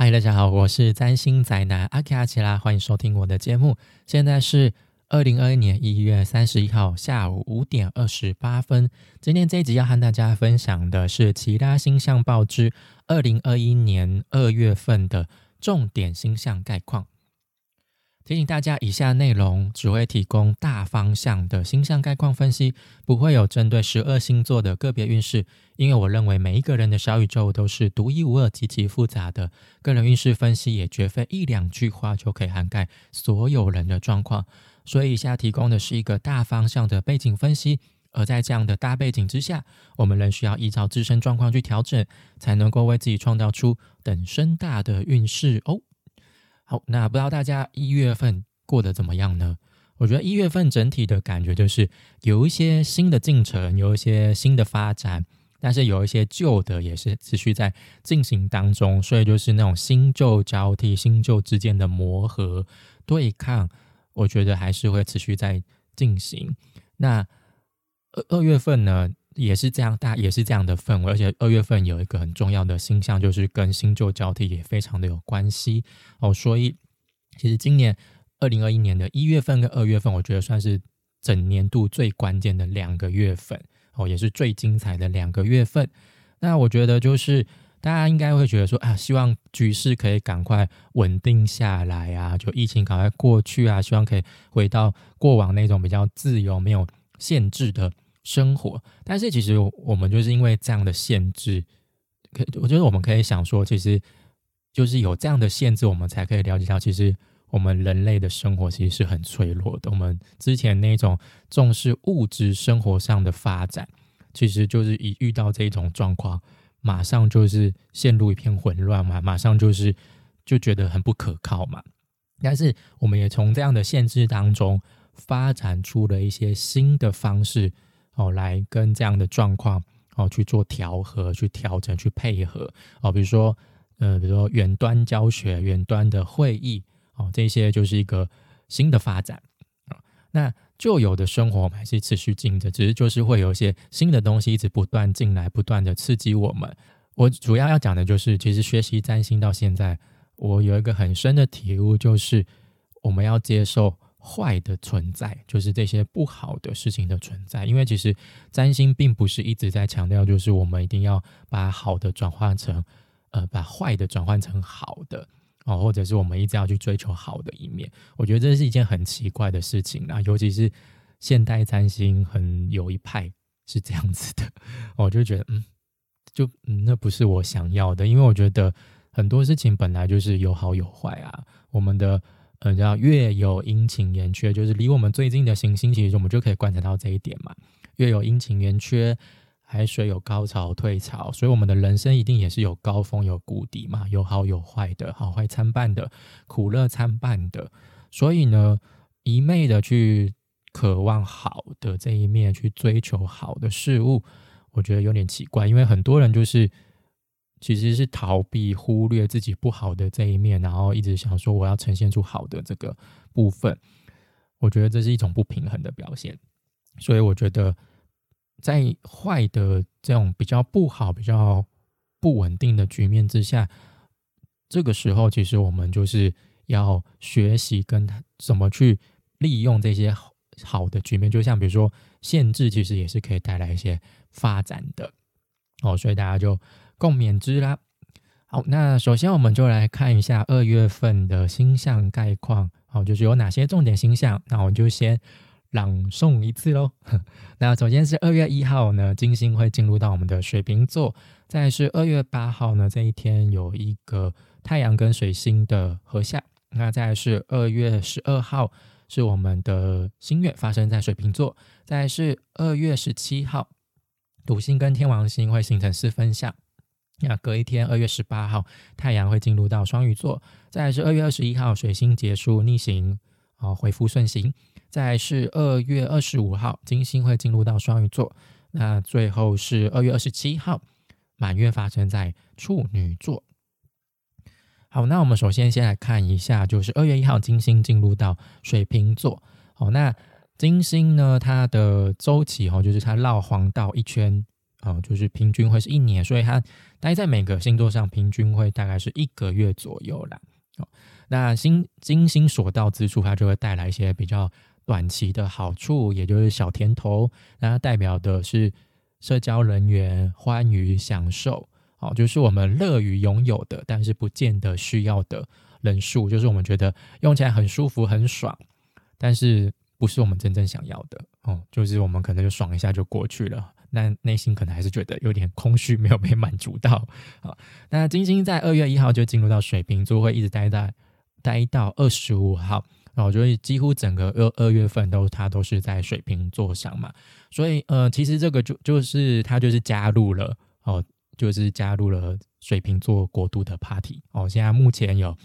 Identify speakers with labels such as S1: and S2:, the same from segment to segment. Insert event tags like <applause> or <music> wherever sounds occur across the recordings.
S1: 嗨，大家好，我是占星宅男阿奇阿奇拉，欢迎收听我的节目。现在是二零二一年一月三十一号下午五点二十八分。今天这一集要和大家分享的是其他星象报之二零二一年二月份的重点星象概况。提醒大家，以下内容只会提供大方向的星象概况分析，不会有针对十二星座的个别运势。因为我认为每一个人的小宇宙都是独一无二、极其复杂的，个人运势分析也绝非一两句话就可以涵盖所有人的状况。所以以下提供的是一个大方向的背景分析，而在这样的大背景之下，我们仍需要依照自身状况去调整，才能够为自己创造出等身大的运势哦。好，那不知道大家一月份过得怎么样呢？我觉得一月份整体的感觉就是有一些新的进程，有一些新的发展，但是有一些旧的也是持续在进行当中，所以就是那种新旧交替、新旧之间的磨合对抗，我觉得还是会持续在进行。那二二月份呢？也是这样，大也是这样的氛围，而且二月份有一个很重要的星象，就是跟新旧交替也非常的有关系哦。所以，其实今年二零二一年的一月份跟二月份，我觉得算是整年度最关键的两个月份哦，也是最精彩的两个月份。那我觉得就是大家应该会觉得说啊，希望局势可以赶快稳定下来啊，就疫情赶快过去啊，希望可以回到过往那种比较自由、没有限制的。生活，但是其实我们就是因为这样的限制，可我觉得我们可以想说，其实就是有这样的限制，我们才可以了解到，其实我们人类的生活其实是很脆弱的。我们之前那种重视物质生活上的发展，其实就是一遇到这种状况，马上就是陷入一片混乱嘛，马上就是就觉得很不可靠嘛。但是我们也从这样的限制当中发展出了一些新的方式。哦，来跟这样的状况哦去做调和、去调整、去配合哦，比如说呃，比如说远端教学、远端的会议哦，这些就是一个新的发展。那旧有的生活还是持续进的，只是就是会有一些新的东西一直不断进来，不断的刺激我们。我主要要讲的就是，其实学习占星到现在，我有一个很深的体悟，就是我们要接受。坏的存在就是这些不好的事情的存在，因为其实占星并不是一直在强调，就是我们一定要把好的转换成，呃，把坏的转换成好的哦，或者是我们一直要去追求好的一面。我觉得这是一件很奇怪的事情啊，尤其是现代占星很有一派是这样子的，我就觉得嗯，就嗯，那不是我想要的，因为我觉得很多事情本来就是有好有坏啊，我们的。呃，叫月有阴晴圆缺，就是离我们最近的行星，其实我们就可以观察到这一点嘛。月有阴晴圆缺，海水有高潮退潮，所以我们的人生一定也是有高峰有谷底嘛，有好有坏的，好坏参半的，苦乐参半的。所以呢，一昧的去渴望好的这一面，去追求好的事物，我觉得有点奇怪，因为很多人就是。其实是逃避、忽略自己不好的这一面，然后一直想说我要呈现出好的这个部分。我觉得这是一种不平衡的表现。所以我觉得，在坏的这种比较不好、比较不稳定的局面之下，这个时候其实我们就是要学习跟怎么去利用这些好的局面。就像比如说限制，其实也是可以带来一些发展的。哦，所以大家就。共勉之啦。好，那首先我们就来看一下二月份的星象概况。好，就是有哪些重点星象。那我们就先朗诵一次喽。<laughs> 那首先是二月一号呢，金星会进入到我们的水瓶座。再是二月八号呢，这一天有一个太阳跟水星的合相。那再是二月十二号，是我们的新月发生在水瓶座。再是二月十七号，土星跟天王星会形成四分相。那隔一天，二月十八号，太阳会进入到双鱼座；再是二月二十一号，水星结束逆行，哦恢复顺行；再是二月二十五号，金星会进入到双鱼座；那最后是二月二十七号，满月发生在处女座。好，那我们首先先来看一下，就是二月一号，金星进入到水瓶座。好，那金星呢，它的周期哦，就是它绕黄道一圈。哦，就是平均会是一年，所以它待在每个星座上平均会大概是一个月左右啦。哦，那星金星所到之处，它就会带来一些比较短期的好处，也就是小甜头。那它代表的是社交人员欢愉享受，哦，就是我们乐于拥有的，但是不见得需要的人数，就是我们觉得用起来很舒服很爽，但是。不是我们真正想要的哦，就是我们可能就爽一下就过去了，那内心可能还是觉得有点空虚，没有被满足到啊。那金星在二月一号就进入到水瓶座，会一直待在待到二十五号，然后就会几乎整个二二月份都它都是在水瓶座上嘛。所以呃，其实这个就就是它就是加入了哦，就是加入了水瓶座国度的 party 哦。现在目前有。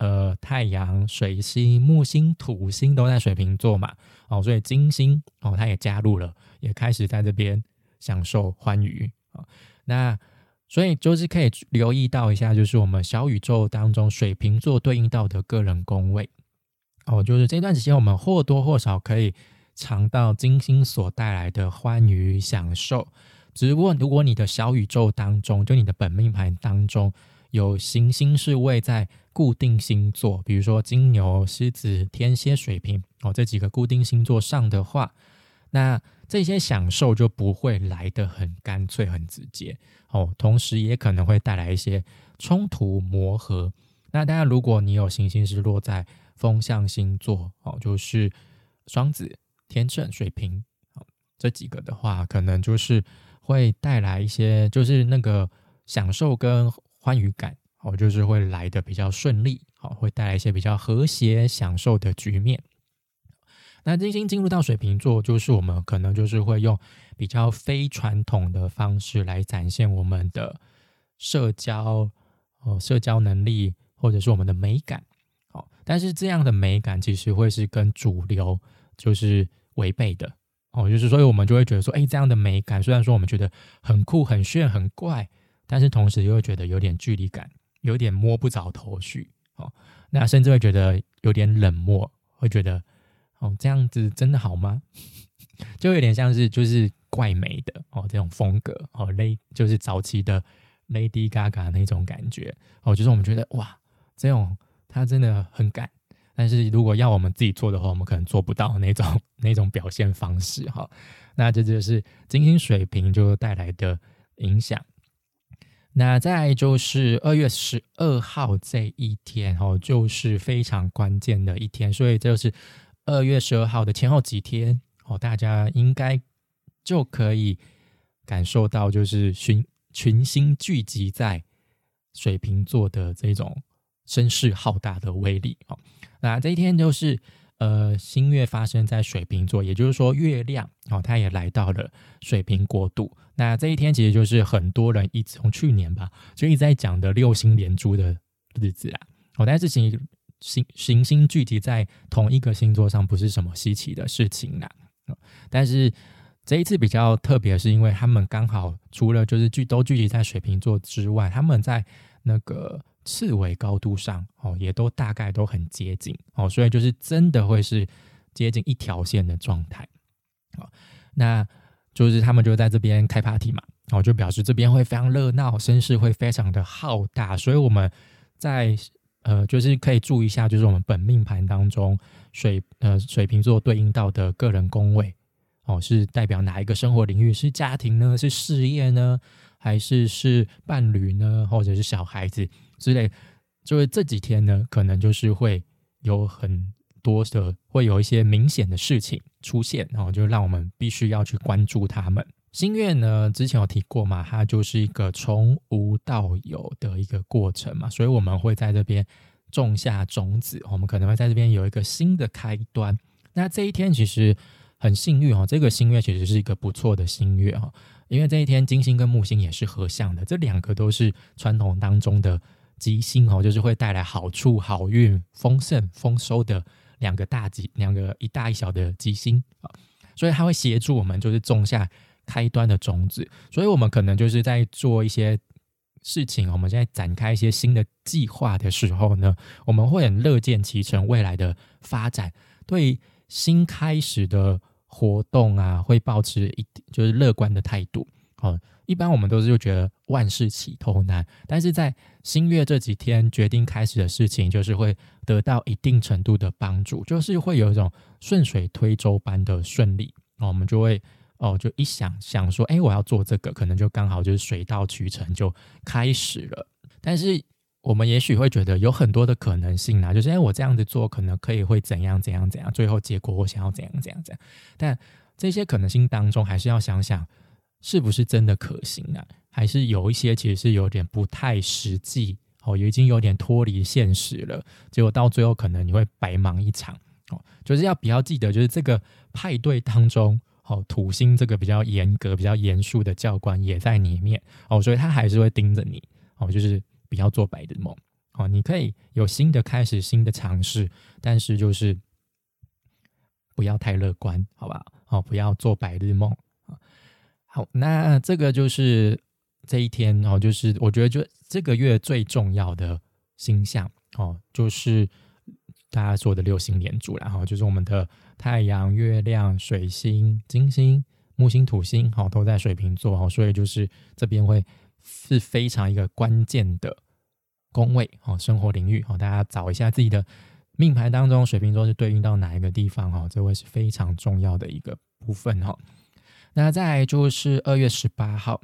S1: 呃，太阳、水星、木星、土星都在水瓶座嘛，哦，所以金星哦，它也加入了，也开始在这边享受欢愉啊。那所以就是可以留意到一下，就是我们小宇宙当中水瓶座对应到的个人宫位哦，就是这段时间我们或多或少可以尝到金星所带来的欢愉享受。只不过如果你的小宇宙当中，就你的本命盘当中有行星是位在。固定星座，比如说金牛、狮子、天蝎、水瓶哦，这几个固定星座上的话，那这些享受就不会来得很干脆、很直接哦。同时，也可能会带来一些冲突、磨合。那当然，如果你有行星是落在风象星座哦，就是双子、天秤、水瓶哦这几个的话，可能就是会带来一些，就是那个享受跟欢愉感。哦，就是会来的比较顺利，好，会带来一些比较和谐、享受的局面。那金星进入到水瓶座，就是我们可能就是会用比较非传统的方式来展现我们的社交哦，社交能力或者是我们的美感。好，但是这样的美感其实会是跟主流就是违背的。哦，就是所以我们就会觉得说，哎，这样的美感虽然说我们觉得很酷、很炫、很怪，但是同时又会觉得有点距离感。有点摸不着头绪，哦，那甚至会觉得有点冷漠，会觉得哦，这样子真的好吗？<laughs> 就有点像是就是怪美的哦，这种风格哦，Lady 就是早期的 Lady Gaga 那种感觉哦，就是我们觉得哇，这种他真的很敢，但是如果要我们自己做的话，我们可能做不到那种 <laughs> 那种表现方式哈。那这就是金星水平就带来的影响。那再就是二月十二号这一天哦，就是非常关键的一天，所以就是二月十二号的前后几天哦，大家应该就可以感受到，就是群群星聚集在水瓶座的这种声势浩大的威力哦。那这一天就是。呃，新月发生在水瓶座，也就是说月亮哦，它也来到了水瓶国度。那这一天其实就是很多人一直从去年吧，就一直在讲的六星连珠的日子啊。哦，但是行星行行星聚集在同一个星座上，不是什么稀奇的事情啦。但是这一次比较特别，是因为他们刚好除了就是聚都聚集在水瓶座之外，他们在那个。刺猬高度上哦，也都大概都很接近哦，所以就是真的会是接近一条线的状态哦。那就是他们就在这边开 party 嘛，哦，就表示这边会非常热闹，声势会非常的浩大。所以我们在呃，就是可以注意一下，就是我们本命盘当中水呃水瓶座对应到的个人宫位哦，是代表哪一个生活领域？是家庭呢？是事业呢？还是是伴侣呢？或者是小孩子？之类，就是这几天呢，可能就是会有很多的，会有一些明显的事情出现，然后就让我们必须要去关注他们。心愿呢，之前有提过嘛，它就是一个从无到有的一个过程嘛，所以我们会在这边种下种子，我们可能会在这边有一个新的开端。那这一天其实很幸运哦，这个新月其实是一个不错的新月哈，因为这一天金星跟木星也是合相的，这两个都是传统当中的。吉星哦，就是会带来好处、好运、丰盛、丰收的两个大吉，两个一大一小的吉星啊，所以它会协助我们，就是种下开端的种子。所以我们可能就是在做一些事情，我们现在展开一些新的计划的时候呢，我们会很乐见其成未来的发展，对新开始的活动啊，会保持一就是乐观的态度哦，一般我们都是就觉得万事起头难，但是在新月这几天决定开始的事情，就是会得到一定程度的帮助，就是会有一种顺水推舟般的顺利。哦，我们就会哦，就一想想说，哎，我要做这个，可能就刚好就是水到渠成就开始了。但是我们也许会觉得有很多的可能性啊，就是哎，我这样子做可能可以会怎样怎样怎样，最后结果我想要怎样怎样怎样。但这些可能性当中，还是要想想。是不是真的可行啊？还是有一些其实是有点不太实际哦，已经有点脱离现实了。结果到最后可能你会白忙一场哦。就是要比较记得，就是这个派对当中，哦，土星这个比较严格、比较严肃的教官也在里面哦，所以他还是会盯着你哦，就是不要做白日梦哦。你可以有新的开始、新的尝试，但是就是不要太乐观，好吧？哦，不要做白日梦。好，那这个就是这一天哦，就是我觉得就这个月最重要的星象哦，就是大家说的六星连珠，然后就是我们的太阳、月亮、水星、金星、木星、土星，好都在水瓶座哦，所以就是这边会是非常一个关键的宫位哦，生活领域哦，大家找一下自己的命盘当中，水瓶座是对应到哪一个地方哦，这会是非常重要的一个部分哈。那再来就是二月十八号，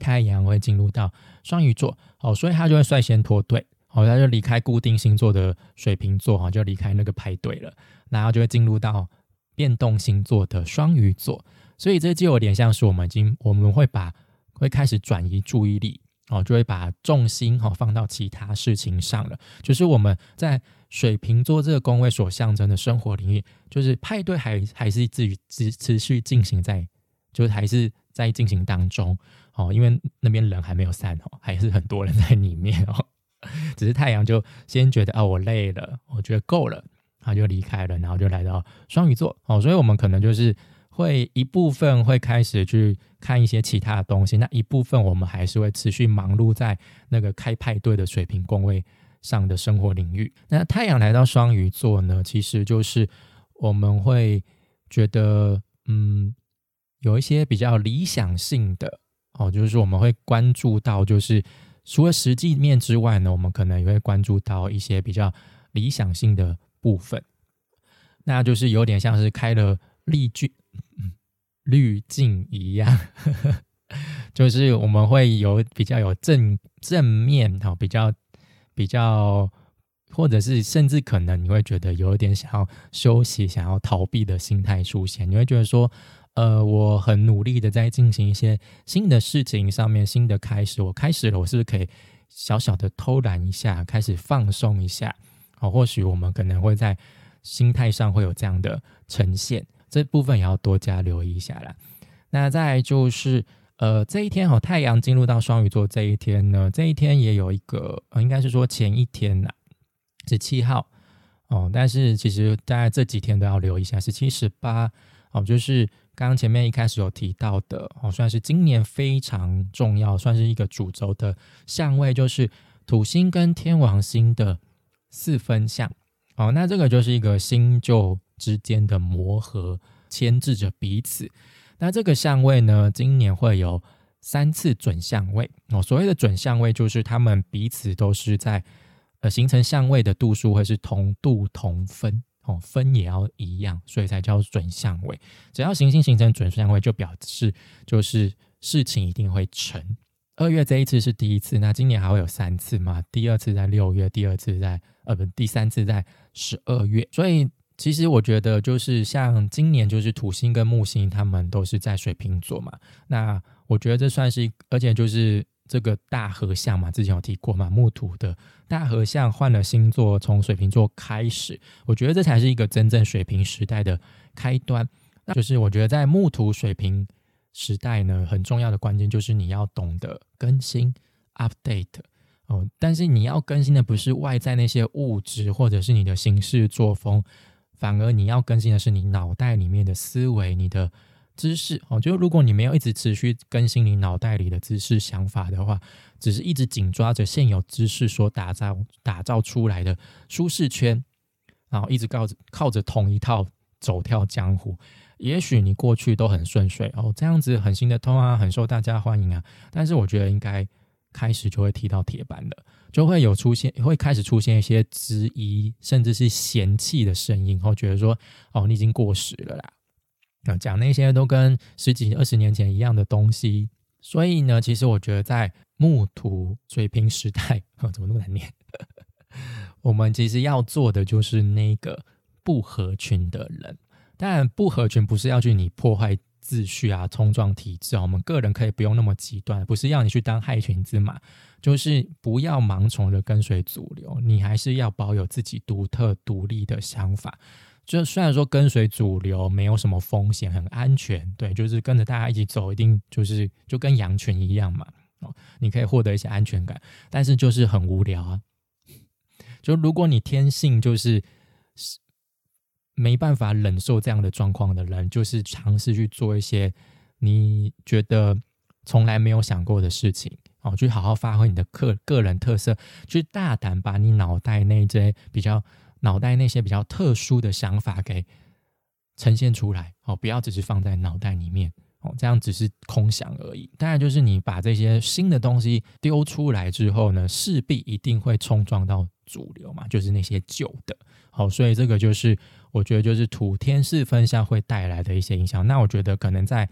S1: 太阳会进入到双鱼座，哦，所以他就会率先脱队，好，他就离开固定星座的水瓶座，哈，就离开那个派对了，然后就会进入到变动星座的双鱼座，所以这就有点像是我们已经我们会把会开始转移注意力，哦，就会把重心哈放到其他事情上了，就是我们在水瓶座这个宫位所象征的生活领域，就是派对还还是至于持持续进行在。就是还是在进行当中哦，因为那边人还没有散哦，还是很多人在里面哦。只是太阳就先觉得啊，我累了，我觉得够了，他就离开了，然后就来到双鱼座哦。所以我们可能就是会一部分会开始去看一些其他的东西，那一部分我们还是会持续忙碌在那个开派对的水平宫位上的生活领域。那太阳来到双鱼座呢，其实就是我们会觉得嗯。有一些比较理想性的哦，就是我们会关注到，就是除了实际面之外呢，我们可能也会关注到一些比较理想性的部分。那就是有点像是开了滤镜，滤镜一样，<laughs> 就是我们会有比较有正正面哈，比较比较，或者是甚至可能你会觉得有一点想要休息、想要逃避的心态出现，你会觉得说。呃，我很努力的在进行一些新的事情上面，新的开始，我开始了，我是不是可以小小的偷懒一下，开始放松一下？好，或许我们可能会在心态上会有这样的呈现，这部分也要多加留意一下啦。那再就是，呃，这一天哈，太阳进入到双鱼座这一天呢，这一天也有一个，呃，应该是说前一天呐，十七号哦，但是其实大概这几天都要留意一下，十七、十八哦，就是。刚刚前面一开始有提到的哦，算是今年非常重要，算是一个主轴的相位，就是土星跟天王星的四分相哦。那这个就是一个星旧之间的磨合，牵制着彼此。那这个相位呢，今年会有三次准相位哦。所谓的准相位，就是他们彼此都是在呃形成相位的度数会是同度同分。哦，分也要一样，所以才叫准相位。只要行星形成准相位，就表示就是事情一定会成。二月这一次是第一次，那今年还会有三次嘛？第二次在六月，第二次在呃不，第三次在十二月。所以其实我觉得，就是像今年就是土星跟木星他们都是在水瓶座嘛。那我觉得这算是，而且就是。这个大合相嘛，之前有提过嘛，木土的大合相换了星座，从水瓶座开始，我觉得这才是一个真正水瓶时代的开端。那就是我觉得在木土水瓶时代呢，很重要的关键就是你要懂得更新 update 哦，但是你要更新的不是外在那些物质或者是你的行事作风，反而你要更新的是你脑袋里面的思维，你的。知识哦，就如果你没有一直持续更新你脑袋里的知识想法的话，只是一直紧抓着现有知识所打造打造出来的舒适圈，然后一直靠着靠着同一套走跳江湖，也许你过去都很顺遂哦，这样子很行得通啊，很受大家欢迎啊。但是我觉得应该开始就会踢到铁板了，就会有出现，会开始出现一些质疑，甚至是嫌弃的声音，然后觉得说哦，你已经过时了啦，那讲那些都跟十几二十年前一样的东西。所以呢，其实我觉得在木土水平时代，怎么那么难念？<laughs> 我们其实要做的就是那个不合群的人。但，不合群不是要去你破坏秩序啊、冲撞体制啊。我们个人可以不用那么极端，不是要你去当害群之马，就是不要盲从的跟随主流。你还是要保有自己独特、独立的想法。就虽然说跟随主流没有什么风险，很安全，对，就是跟着大家一起走，一定就是就跟羊群一样嘛。哦，你可以获得一些安全感，但是就是很无聊啊。就如果你天性就是没办法忍受这样的状况的人，就是尝试去做一些你觉得从来没有想过的事情哦，去好好发挥你的个个人特色，去大胆把你脑袋那些比较脑袋那些比较特殊的想法给呈现出来哦，不要只是放在脑袋里面。哦这样只是空想而已。当然，就是你把这些新的东西丢出来之后呢，势必一定会冲撞到主流嘛，就是那些旧的。好，所以这个就是我觉得就是土天四分相会带来的一些影响。那我觉得可能在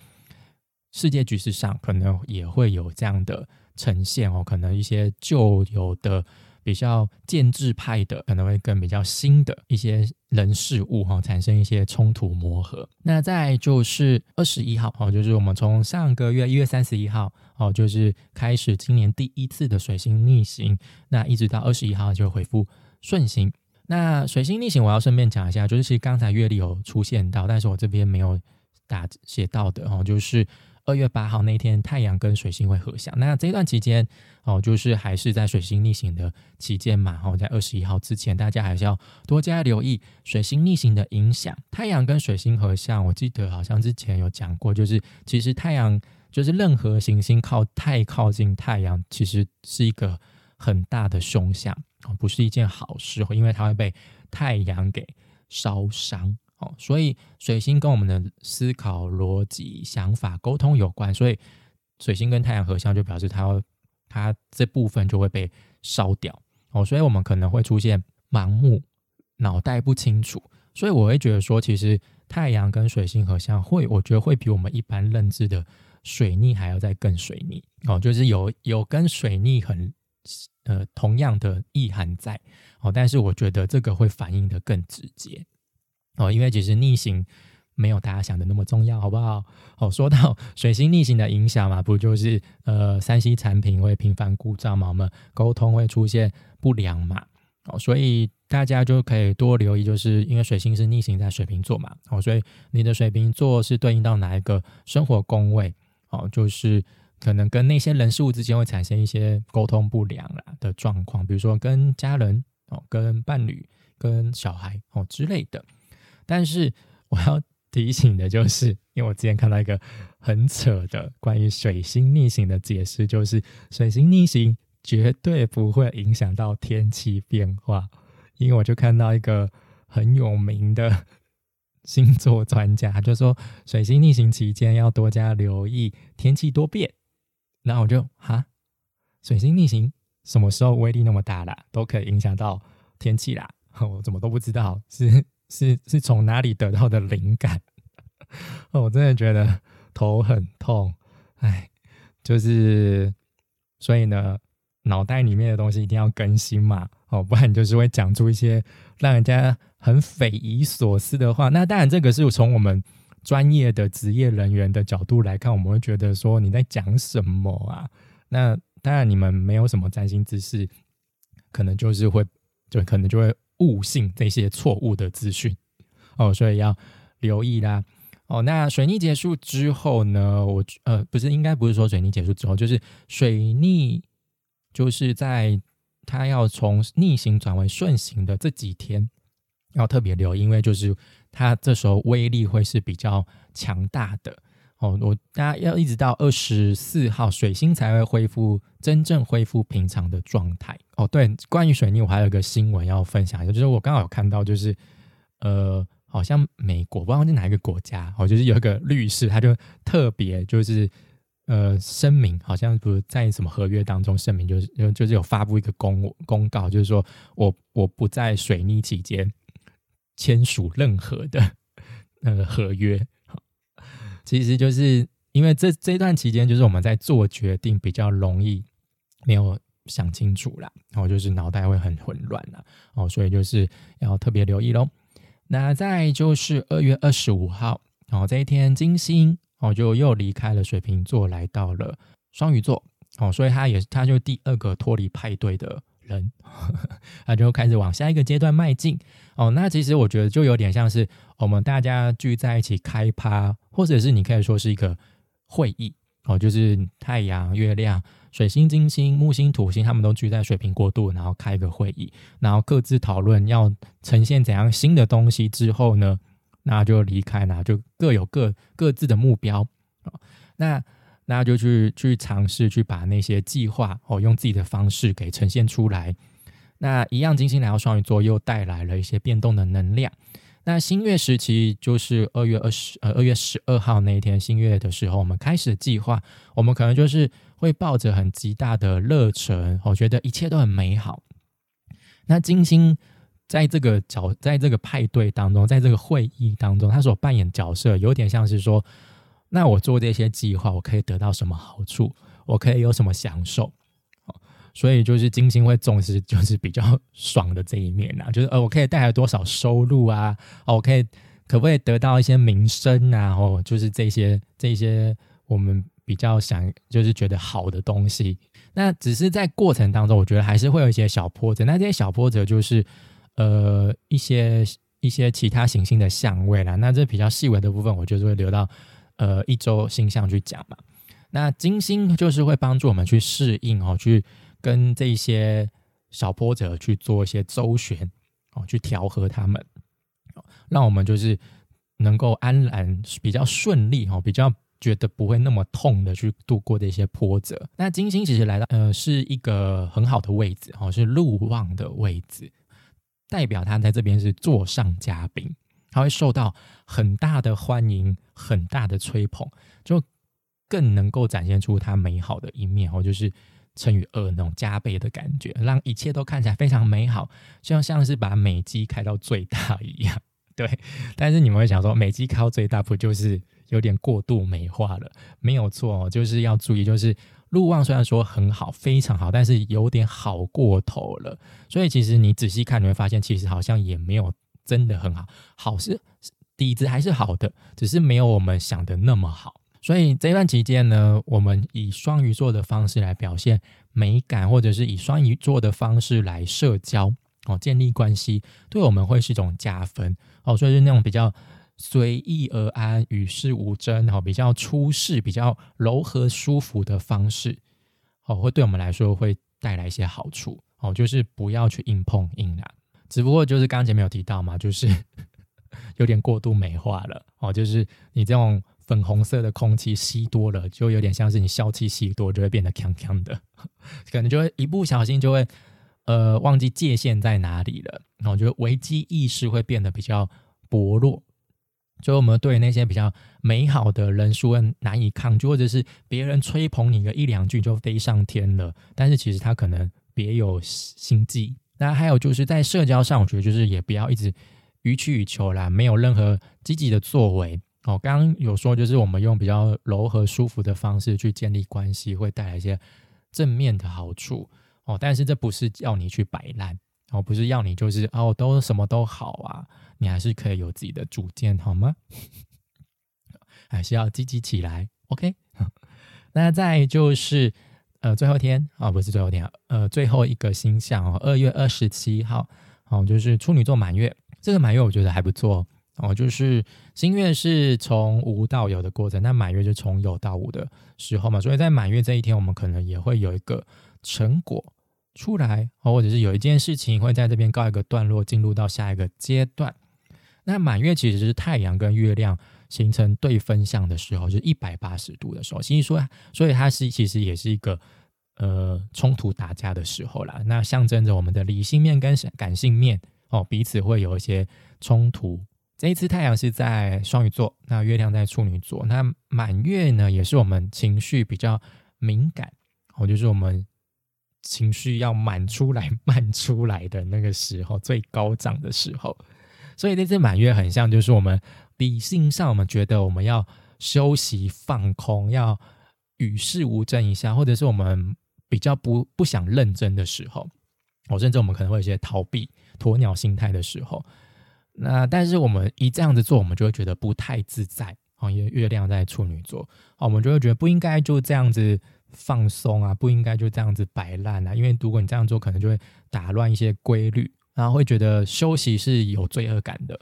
S1: 世界局势上，可能也会有这样的呈现哦。可能一些旧有的。比较建制派的可能会跟比较新的一些人事物哈产生一些冲突磨合。那再就是二十一号哦，就是我们从上个月一月三十一号哦，就是开始今年第一次的水星逆行，那一直到二十一号就恢复顺行。那水星逆行我要顺便讲一下，就是其实刚才月历有出现到，但是我这边没有打写到的哦，就是。二月八号那天，太阳跟水星会合相。那这段期间哦，就是还是在水星逆行的期间嘛。哦，在二十一号之前，大家还是要多加留意水星逆行的影响。太阳跟水星合相，我记得好像之前有讲过，就是其实太阳就是任何行星靠太靠近太阳，其实是一个很大的凶相哦，不是一件好事，因为它会被太阳给烧伤哦。所以水星跟我们的思考逻辑、想法、沟通有关，所以水星跟太阳合相，就表示它它这部分就会被烧掉哦。所以我们可能会出现盲目、脑袋不清楚。所以我会觉得说，其实太阳跟水星合相，会我觉得会比我们一般认知的水逆还要再更水逆哦，就是有有跟水逆很呃同样的意涵在哦，但是我觉得这个会反映的更直接。哦，因为其实逆行没有大家想的那么重要，好不好？哦，说到 <laughs> 水星逆行的影响嘛，不就是呃，三 C 产品会频繁故障嘛，我们沟通会出现不良嘛，哦，所以大家就可以多留意，就是因为水星是逆行在水瓶座嘛，哦，所以你的水瓶座是对应到哪一个生活宫位？哦，就是可能跟那些人事物之间会产生一些沟通不良啦的状况，比如说跟家人哦、跟伴侣、跟小孩哦之类的。但是我要提醒的就是，因为我之前看到一个很扯的关于水星逆行的解释，就是水星逆行绝对不会影响到天气变化。因为我就看到一个很有名的 <laughs> 星座专家，就说水星逆行期间要多加留意天气多变。然后我就哈，水星逆行什么时候威力那么大啦？都可以影响到天气啦？<laughs> 我怎么都不知道是。是是从哪里得到的灵感？<laughs> 哦，我真的觉得头很痛，哎，就是所以呢，脑袋里面的东西一定要更新嘛，哦，不然你就是会讲出一些让人家很匪夷所思的话。那当然，这个是从我们专业的职业人员的角度来看，我们会觉得说你在讲什么啊？那当然，你们没有什么占星知识，可能就是会，就可能就会。误信这些错误的资讯哦，所以要留意啦哦。那水逆结束之后呢？我呃不是应该不是说水逆结束之后，就是水逆就是在它要从逆行转为顺行的这几天要特别留意，因为就是它这时候威力会是比较强大的。哦，我大家要一直到二十四号，水星才会恢复真正恢复平常的状态。哦，对，关于水逆，我还有一个新闻要分享一下，就是我刚好有看到，就是呃，好像美国不知道是哪一个国家，哦，就是有一个律师，他就特别就是呃声明，好像不是在什么合约当中声明，就是就是有发布一个公公告，就是说我我不在水逆期间签署任何的那个合约，其实就是因为这这段期间，就是我们在做决定比较容易没有想清楚啦，然后就是脑袋会很混乱啦，哦，所以就是要特别留意喽。那再就是二月二十五号，哦，这一天金星哦就又离开了水瓶座，来到了双鱼座，哦，所以他也他就第二个脱离派对的人，<laughs> 他就开始往下一个阶段迈进，哦，那其实我觉得就有点像是我们大家聚在一起开趴，或者是你可以说是一个会议，哦，就是太阳、月亮。水星、金星、木星、土星，他们都聚在水瓶过渡，然后开个会议，然后各自讨论要呈现怎样新的东西之后呢，那就离开，那就各有各各自的目标那那就去去尝试去把那些计划哦，用自己的方式给呈现出来。那一样，金星来到双鱼座，又带来了一些变动的能量。那新月时期就是二月二十呃二月十二号那一天新月的时候，我们开始计划，我们可能就是会抱着很极大的热忱，我觉得一切都很美好。那金星在这个角，在这个派对当中，在这个会议当中，他所扮演角色有点像是说，那我做这些计划，我可以得到什么好处？我可以有什么享受？所以就是金星会重视，就是比较爽的这一面呐，就是呃，我可以带来多少收入啊？哦，我可以可不可以得到一些名声啊？哦，就是这些这些我们比较想就是觉得好的东西。那只是在过程当中，我觉得还是会有一些小波折。那这些小波折就是呃一些一些其他行星的相位啦。那这比较细微的部分，我就是会留到呃一周星象去讲嘛。那金星就是会帮助我们去适应哦，去。跟这些小波折去做一些周旋哦，去调和他们，让我们就是能够安然比较顺利哦，比较觉得不会那么痛的去度过这些波折。那金星其实来到呃是一个很好的位置哦，是路望的位置，代表他在这边是座上嘉宾，他会受到很大的欢迎，很大的吹捧，就更能够展现出他美好的一面哦，就是。乘以二那种加倍的感觉，让一切都看起来非常美好，就像是把美肌开到最大一样。对，但是你们会想说，美肌开到最大不就是有点过度美化了？没有错，就是要注意，就是路望虽然说很好，非常好，但是有点好过头了。所以其实你仔细看，你会发现，其实好像也没有真的很好，好是底子还是好的，只是没有我们想的那么好。所以这段期间呢，我们以双鱼座的方式来表现美感，或者是以双鱼座的方式来社交哦，建立关系，对我们会是一种加分哦。所以是那种比较随意而安、与世无争哦，比较出世、比较柔和舒服的方式哦，会对我们来说会带来一些好处哦。就是不要去硬碰硬啦，只不过就是刚刚前面有提到嘛，就是 <laughs> 有点过度美化了哦，就是你这种。粉红色的空气吸多了，就有点像是你笑气吸多，就会变得呛呛的，<laughs> 可能就会一不小心就会呃忘记界限在哪里了，然后就危机意识会变得比较薄弱，就我们对那些比较美好的人数难以抗拒，或者是别人吹捧你个一两句就飞上天了，但是其实他可能别有心计。那还有就是在社交上，我觉得就是也不要一直予取予求啦，没有任何积极的作为。哦，刚刚有说，就是我们用比较柔和、舒服的方式去建立关系，会带来一些正面的好处。哦，但是这不是要你去摆烂，哦，不是要你就是哦，都什么都好啊，你还是可以有自己的主见，好吗？<laughs> 还是要积极起来。OK，<laughs> 那再就是呃，最后一天啊，不是最后一天，呃，最后一个星象哦，二月二十七号，哦，就是处女座满月。这个满月我觉得还不错。哦，就是新月是从无到有的过程，那满月就从有到无的时候嘛，所以在满月这一天，我们可能也会有一个成果出来，哦或者是有一件事情会在这边告一个段落，进入到下一个阶段。那满月其实是太阳跟月亮形成对分相的时候，就是一百八十度的时候，其实说，所以它是其实也是一个呃冲突打架的时候啦。那象征着我们的理性面跟感性面哦，彼此会有一些冲突。这一次太阳是在双鱼座，那月亮在处女座，那满月呢也是我们情绪比较敏感，哦，就是我们情绪要满出来、满出来的那个时候，最高涨的时候。所以这次满月很像，就是我们理性上我们觉得我们要休息、放空，要与世无争一下，或者是我们比较不不想认真的时候，哦，甚至我们可能会有些逃避、鸵鸟心态的时候。那但是我们一这样子做，我们就会觉得不太自在哦，因为月亮在处女座，哦，我们就会觉得不应该就这样子放松啊，不应该就这样子摆烂啊，因为如果你这样做，可能就会打乱一些规律，然后会觉得休息是有罪恶感的。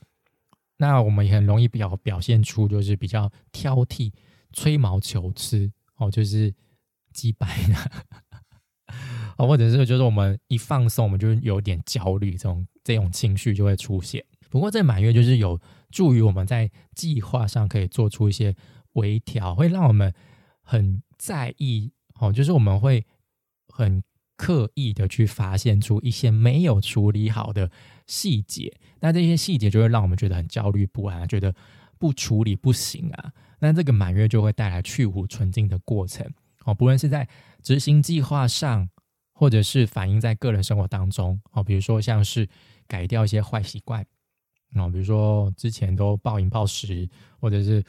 S1: 那我们也很容易表表现出就是比较挑剔、吹毛求疵哦，就是击败的，哦，或者是就是我们一放松，我们就有点焦虑，这种这种情绪就会出现。不过这满月就是有助于我们在计划上可以做出一些微调，会让我们很在意哦，就是我们会很刻意的去发现出一些没有处理好的细节，那这些细节就会让我们觉得很焦虑不安，觉得不处理不行啊。那这个满月就会带来去芜存菁的过程哦，不论是在执行计划上，或者是反映在个人生活当中哦，比如说像是改掉一些坏习惯。哦，比如说之前都暴饮暴食，或者是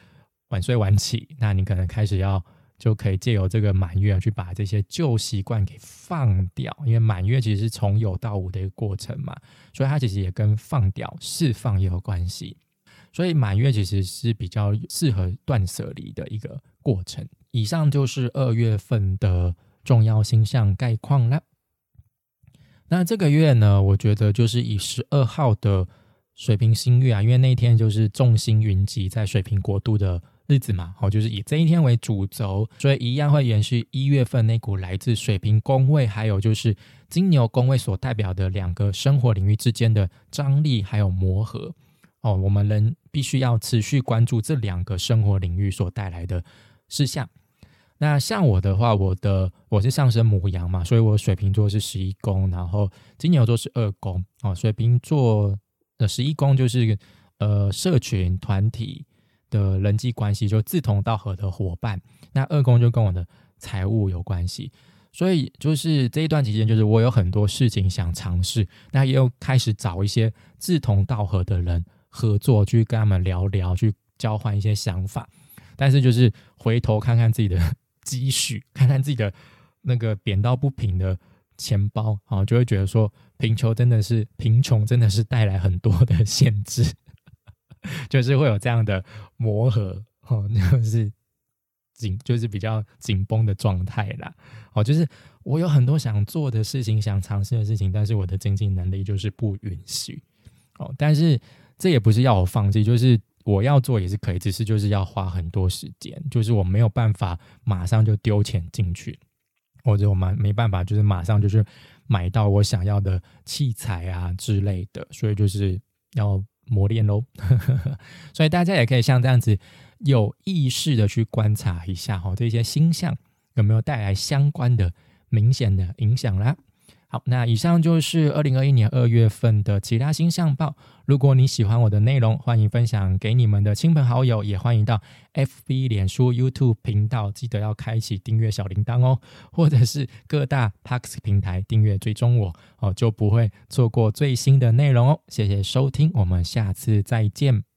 S1: 晚睡晚起，那你可能开始要就可以借由这个满月去把这些旧习惯给放掉，因为满月其实是从有到无的一个过程嘛，所以它其实也跟放掉、释放也有关系。所以满月其实是比较适合断舍离的一个过程。以上就是二月份的重要星象概况了。那这个月呢，我觉得就是以十二号的。水瓶星月啊，因为那一天就是众星云集在水瓶国度的日子嘛，好，就是以这一天为主轴，所以一样会延续一月份那股来自水瓶宫位，还有就是金牛宫位所代表的两个生活领域之间的张力还有磨合。哦，我们人必须要持续关注这两个生活领域所带来的事项。那像我的话，我的我是上升母羊嘛，所以我水瓶座是十一宫，然后金牛座是二宫，哦，水瓶座。十一宫就是呃社群团体的人际关系，就志同道合的伙伴。那二宫就跟我的财务有关系，所以就是这一段期间，就是我有很多事情想尝试，那也有开始找一些志同道合的人合作，去跟他们聊聊，去交换一些想法。但是就是回头看看自己的积蓄，看看自己的那个扁到不平的。钱包啊，就会觉得说贫穷真的是贫穷，真的是带来很多的限制，<laughs> 就是会有这样的磨合哦，就是紧，就是比较紧绷的状态啦。哦，就是我有很多想做的事情，想尝试的事情，但是我的经济能力就是不允许哦。但是这也不是要我放弃，就是我要做也是可以，只是就是要花很多时间，就是我没有办法马上就丢钱进去。或者我们没办法，就是马上就是买到我想要的器材啊之类的，所以就是要磨练喽。<laughs> 所以大家也可以像这样子有意识的去观察一下哈，这些星象有没有带来相关的明显的影响啦。好，那以上就是二零二一年二月份的其他星象报。如果你喜欢我的内容，欢迎分享给你们的亲朋好友，也欢迎到 FB、脸书、YouTube 频道，记得要开启订阅小铃铛哦，或者是各大 Pax 平台订阅追踪我哦，就不会错过最新的内容哦。谢谢收听，我们下次再见。